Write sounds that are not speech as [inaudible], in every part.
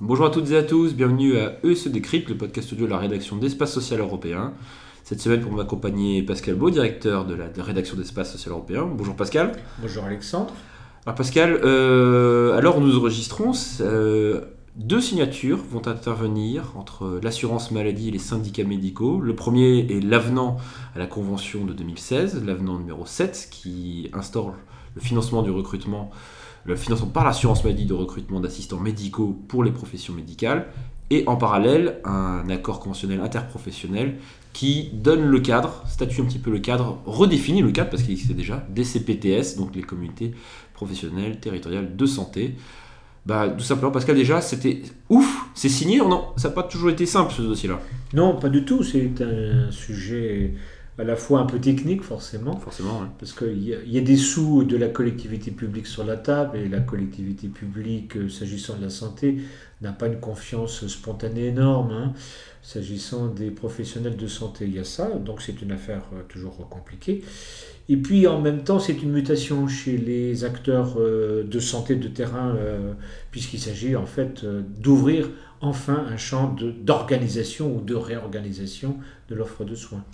Bonjour à toutes et à tous, bienvenue à ESE Décrypte, le podcast audio de la rédaction d'Espace Social Européen. Cette semaine, pour m'accompagner, Pascal Beau, directeur de la rédaction d'Espace Social Européen. Bonjour Pascal. Bonjour Alexandre. Alors Pascal, euh, alors nous enregistrons, euh, deux signatures vont intervenir entre l'assurance maladie et les syndicats médicaux. Le premier est l'avenant à la convention de 2016, l'avenant numéro 7, qui instaure le financement du recrutement le financement par l'assurance maladie de recrutement d'assistants médicaux pour les professions médicales, et en parallèle un accord conventionnel interprofessionnel qui donne le cadre, statue un petit peu le cadre, redéfinit le cadre parce qu'il existait déjà des CPTS, donc les communautés professionnelles territoriales de santé. Bah, tout simplement, Pascal, déjà, c'était ouf, c'est signé. Non, ça n'a pas toujours été simple ce dossier-là. Non, pas du tout. C'est un sujet à la fois un peu technique forcément, forcément parce qu'il y, y, a des sous de la collectivité publique sur la table et la collectivité publique, euh, s'agissant de la santé, n'a pas une confiance spontanée énorme. Hein. S'agissant des professionnels de santé, il y a ça, donc c'est une affaire euh, toujours compliquée. Et puis en même temps, c'est une mutation chez les acteurs euh, de santé de terrain, puisqu'il s'agit en fait d'ouvrir enfin un champ d'organisation ou de réorganisation de l'offre de soins.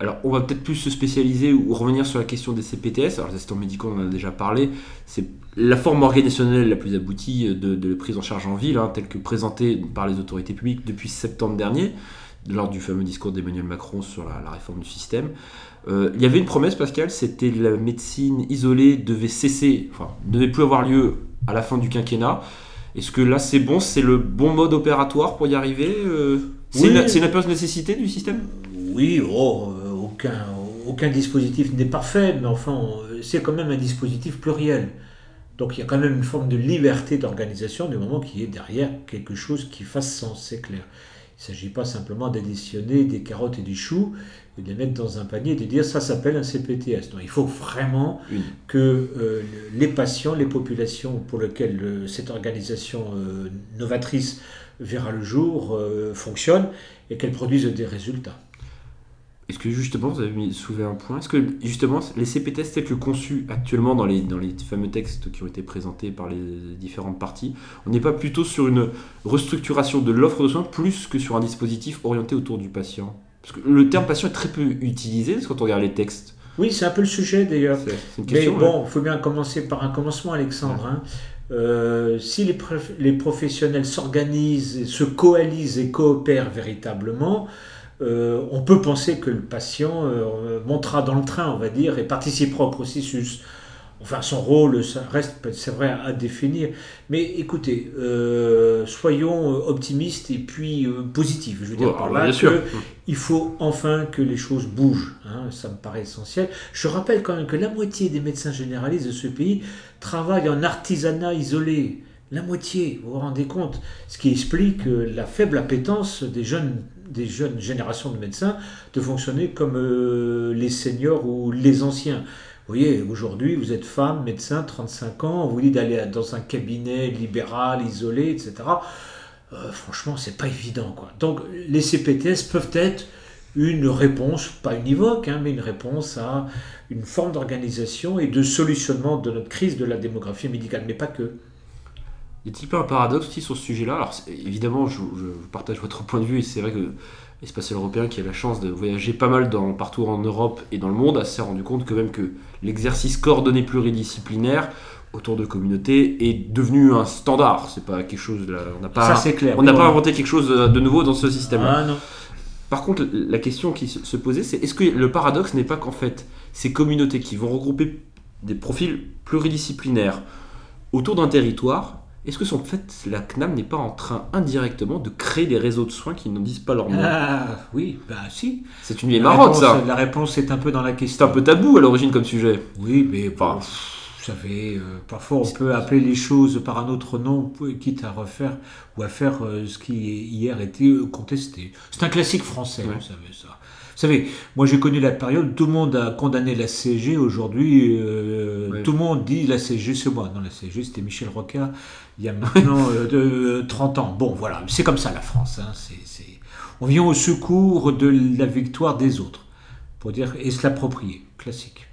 Alors, on va peut-être plus se spécialiser ou revenir sur la question des CPTS. Alors, les assistants médicaux, on en a déjà parlé. C'est la forme organisationnelle la plus aboutie de, de prise en charge en ville, hein, telle que présentée par les autorités publiques depuis septembre dernier, lors du fameux discours d'Emmanuel Macron sur la, réforme du système. Euh, il y avait une promesse, Pascal, c'était la médecine isolée devait cesser, enfin, ne devait plus avoir lieu à la fin du quinquennat. Est-ce que là, c'est bon, c'est le bon mode opératoire pour y arriver euh, C'est une, une nécessité du système? Oui, oh, aucun, dispositif n'est parfait, mais enfin, c'est quand même un dispositif pluriel. Donc il y a quand même une forme de liberté d'organisation du moment qu'il y ait derrière quelque chose qui fasse sens, c'est clair. Il ne s'agit pas simplement d'additionner des carottes et des choux et de les mettre dans un panier et de dire ça s'appelle un CPTS. Donc il faut vraiment que euh, les patients, les populations pour lesquelles euh, cette organisation euh, novatrice verra le jour fonctionne et qu'elle produise des résultats. Est-ce que justement, vous avez soulevé un point, est-ce que justement les CPTS tels que conçus actuellement dans les, dans les fameux textes qui ont été présentés par les différentes parties, on n'est pas plutôt sur une restructuration de l'offre de soins plus que sur un dispositif orienté autour du patient? Parce que le terme patient est très peu utilisé quand on regarde les textes. Oui, c'est un peu le sujet d'ailleurs. Mais bon, il faut bien commencer par un commencement, Alexandre. Hein. Euh, si les, les professionnels s'organisent, se coalisent et coopèrent véritablement, euh, on peut penser que le patient euh, montera dans le train, on va dire, et participera au processus. Enfin, son rôle, ça reste, c'est vrai, à définir. Mais écoutez, euh, soyons optimistes et puis positifs. Je veux dire par là il faut enfin que les choses bougent. Hein, ça me paraît essentiel. Je rappelle quand même que la moitié des médecins généralistes de ce pays travaillent en artisanat isolé. La moitié, vous vous rendez compte Ce qui explique la faible appétence des jeunes, des jeunes générations de médecins de fonctionner comme euh, les seniors ou les anciens. Vous voyez, aujourd'hui, vous êtes femme, médecin, 35 ans, on vous dit d'aller dans un cabinet libéral, isolé, etc. Euh, franchement, c'est pas évident. Quoi. Donc, les CPTS peuvent être une réponse, pas univoque, hein, mais une réponse à une forme d'organisation et de solutionnement de notre crise de la démographie médicale, mais pas que. Y a-t-il pas un paradoxe aussi sur ce sujet-là Alors évidemment, je, partage votre point de vue et c'est vrai que l'espace européen qui a la chance de voyager pas mal dans, partout en Europe et dans le monde s'est rendu compte que même que l'exercice coordonné pluridisciplinaire autour de communautés est devenu un standard. C'est pas quelque chose. on n'a pas. On n'a pas inventé quelque chose de nouveau dans ce système. Ah, Par contre, la question qui se posait, c'est est-ce que le paradoxe n'est pas qu'en fait, ces communautés qui vont regrouper des profils pluridisciplinaires autour d'un territoire est-ce que en fait la CNAM n'est pas en train indirectement de créer des réseaux de soins qui n'en disent pas leur nom? Ah oui, bah si. C'est une vieille marotte ça. La réponse est un peu dans la question. C'est un peu tabou à l'origine comme sujet. Oui, mais enfin, vous savez, euh, parfois on peut appeler les choses par un autre nom, quitte à refaire ou à faire euh, ce qui hier était euh, contesté. C'est un classique français, vous savez ça. Vous savez, moi j'ai connu la période, tout le monde a condamné la CG, aujourd'hui tout le monde dit la CG, c'est moi. Non, la CG c'était Michel Rocard il y a maintenant [laughs] de, 30 ans. Bon, voilà, c'est comme ça la France. Hein. On vient au secours de la victoire des autres, pour dire et se l'approprier, classique.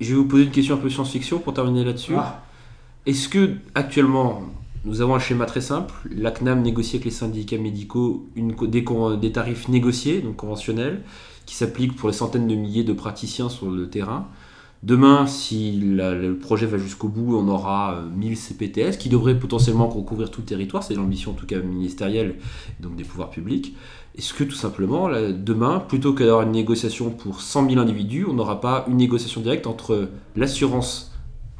je vais vous poser une question un peu science-fiction pour terminer là-dessus. Ah. Est-ce que actuellement, nous avons un schéma très simple. La CNAM négocie avec les syndicats médicaux des, tarifs négociés, donc conventionnels, qui s'appliquent pour les centaines de milliers de praticiens sur le terrain. Demain, si le projet va jusqu'au bout, on aura 1000 euh, CPTS qui devraient potentiellement recouvrir tout le territoire. C'est l'ambition en tout cas ministérielle, donc des pouvoirs publics. Est-ce que tout simplement, demain, plutôt que d'avoir une négociation pour 100 000 individus, on n'aura pas une négociation directe entre l'assurance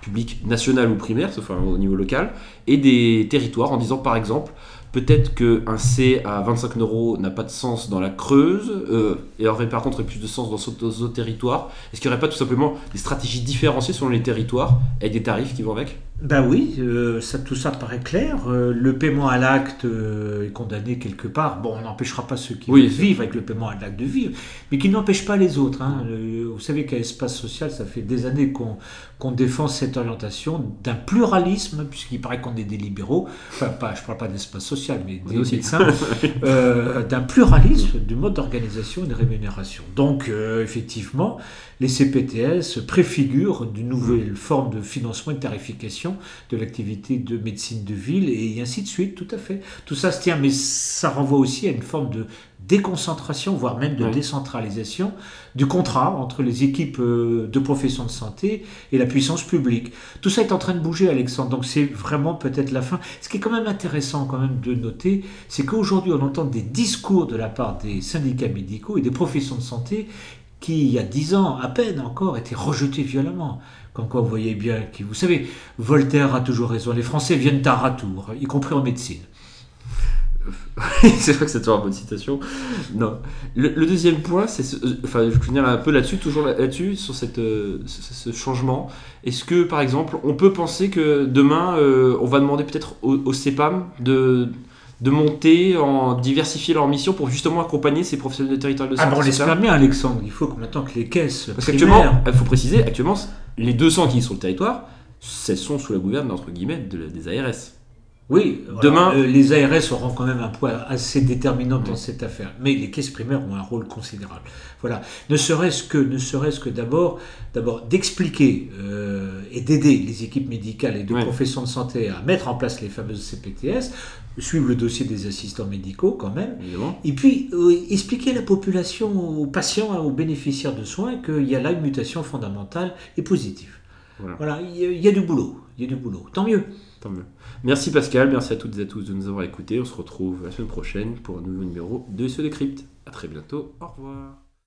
publique nationale ou primaire, enfin au niveau local, et des territoires en disant par exemple, Peut-être qu'un C à 25 euros n'a pas de sens dans la Creuse, euh, et aurait par contre plus de sens dans d'autres territoires. Est-ce qu'il n'y aurait pas tout simplement des stratégies différenciées selon les territoires et des tarifs qui vont avec? Ben oui, euh, ça, tout ça paraît clair. Euh, le paiement à l'acte euh, est condamné quelque part. Bon, on n'empêchera pas ceux qui vivent avec le paiement à l'acte de vivre, mais qui n'empêche pas les autres. Hein. vous savez qu'à Espace Social, ça fait des années qu'on défend cette orientation d'un pluralisme, puisqu'il paraît qu'on est des libéraux, enfin pas, je ne parle pas d'espace social, mais des médecins, [laughs] d'un pluralisme du mode d'organisation et de rémunération. Donc, effectivement, les CPTS préfigurent d'une nouvelle forme de financement et de tarification de l'activité de médecine de ville et ainsi de suite, tout à fait. Tout ça se tient, mais ça renvoie aussi à une forme de déconcentration, voire même de décentralisation du contrat entre les équipes euh, de profession de santé et la puissance publique. Tout ça est en train de bouger, Alexandre, donc c'est vraiment peut-être la fin. Ce qui est quand même intéressant quand même de noter, c'est qu'aujourd'hui on entend des discours de la part des syndicats médicaux et des professions de santé qui, il y a dix ans à peine encore, était rejeté violemment. Comme quoi, vous voyez bien que, vous savez, Voltaire a toujours raison, les Français viennent à ratour, y compris en médecine. [laughs] c'est vrai que c'est toujours une bonne citation. Non. Le, deuxième point, c'est, enfin, je vais venir un peu là-dessus, toujours là-dessus, sur cette, euh, ce, changement. Est-ce que, par exemple, on peut penser que demain, euh, on va demander peut-être au CEPAM de de monter, en diversifier leur mission pour justement accompagner ces professionnels de territoire de santé. Ah bon, on l'espère bien, Alexandre. Il faut que maintenant que les caisses. Parce qu'actuellement, il faut préciser, actuellement, les 200 qui sont sur le territoire, elles sont sous la gouverne, entre guillemets, des ARS. Oui, demain, euh, les ARS auront quand même un poids assez déterminant dans cette affaire, mais les caisses primaires ont un rôle considérable. Voilà, ne serait-ce que, ne serait-ce que d'abord, d'abord d'expliquer euh, et d'aider les équipes médicales et de professions de santé à mettre en place les fameuses CPTS, suivre le dossier des assistants médicaux quand même, et puis euh, expliquer à la population, aux patients, aux bénéficiaires de soins qu'il y a là une mutation fondamentale et positive. Voilà, il y, a du boulot, il y a du boulot, tant mieux. Tant mieux. Merci Pascal, merci à toutes et à tous de nous avoir écoutés. On se retrouve la semaine prochaine pour un nouveau numéro de Ce Décrypte. A très bientôt, au revoir.